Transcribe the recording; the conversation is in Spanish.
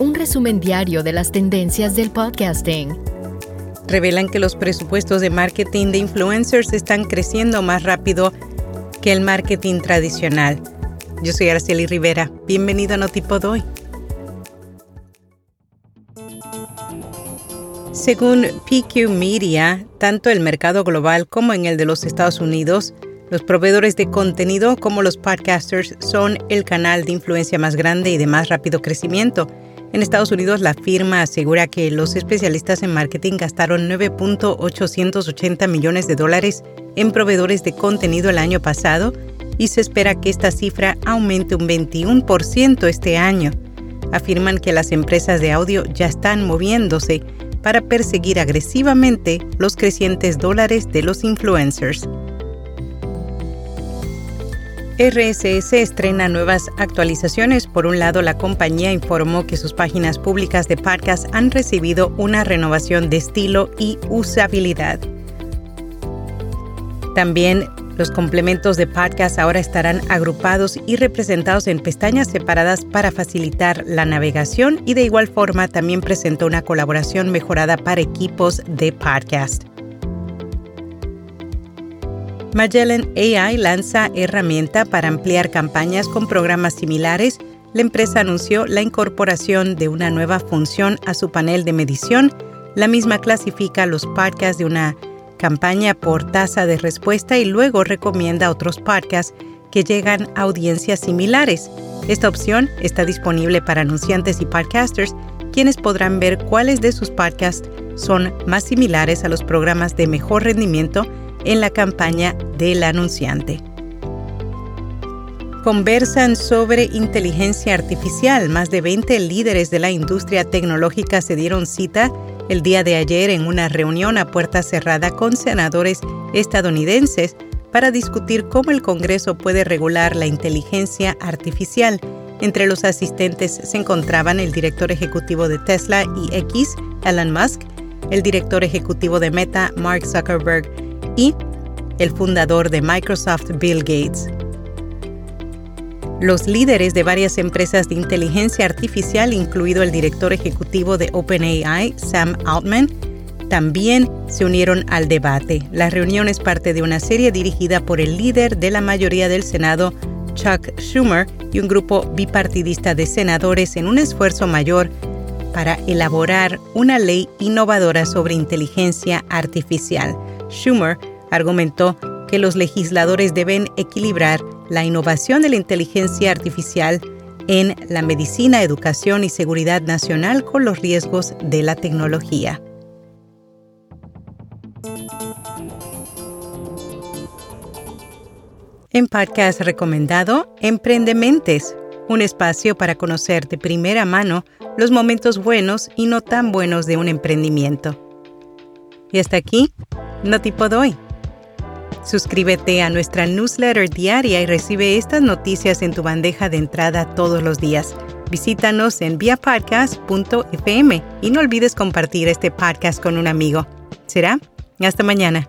un resumen diario de las tendencias del podcasting. Revelan que los presupuestos de marketing de influencers están creciendo más rápido que el marketing tradicional. Yo soy Araceli Rivera. Bienvenido a Notipod hoy. Según PQ Media, tanto el mercado global como en el de los Estados Unidos, los proveedores de contenido como los podcasters son el canal de influencia más grande y de más rápido crecimiento. En Estados Unidos, la firma asegura que los especialistas en marketing gastaron 9.880 millones de dólares en proveedores de contenido el año pasado y se espera que esta cifra aumente un 21% este año. Afirman que las empresas de audio ya están moviéndose para perseguir agresivamente los crecientes dólares de los influencers. RSS estrena nuevas actualizaciones. Por un lado, la compañía informó que sus páginas públicas de podcast han recibido una renovación de estilo y usabilidad. También los complementos de podcast ahora estarán agrupados y representados en pestañas separadas para facilitar la navegación y de igual forma también presentó una colaboración mejorada para equipos de podcast. Magellan AI lanza herramienta para ampliar campañas con programas similares. La empresa anunció la incorporación de una nueva función a su panel de medición. La misma clasifica los podcasts de una campaña por tasa de respuesta y luego recomienda otros podcasts que llegan a audiencias similares. Esta opción está disponible para anunciantes y podcasters, quienes podrán ver cuáles de sus podcasts son más similares a los programas de mejor rendimiento en la campaña del anunciante. Conversan sobre inteligencia artificial. Más de 20 líderes de la industria tecnológica se dieron cita el día de ayer en una reunión a puerta cerrada con senadores estadounidenses para discutir cómo el Congreso puede regular la inteligencia artificial. Entre los asistentes se encontraban el director ejecutivo de Tesla y X, Elon Musk, el director ejecutivo de Meta, Mark Zuckerberg, y el fundador de Microsoft, Bill Gates. Los líderes de varias empresas de inteligencia artificial, incluido el director ejecutivo de OpenAI, Sam Altman, también se unieron al debate. La reunión es parte de una serie dirigida por el líder de la mayoría del Senado, Chuck Schumer, y un grupo bipartidista de senadores en un esfuerzo mayor para elaborar una ley innovadora sobre inteligencia artificial. Schumer argumentó que los legisladores deben equilibrar la innovación de la inteligencia artificial en la medicina, educación y seguridad nacional con los riesgos de la tecnología. En podcast recomendado, Emprende Mentes, un espacio para conocer de primera mano los momentos buenos y no tan buenos de un emprendimiento. Y hasta aquí, no tipo doy. Suscríbete a nuestra newsletter diaria y recibe estas noticias en tu bandeja de entrada todos los días. Visítanos en viapodcast.fm y no olvides compartir este podcast con un amigo. ¿Será? Hasta mañana.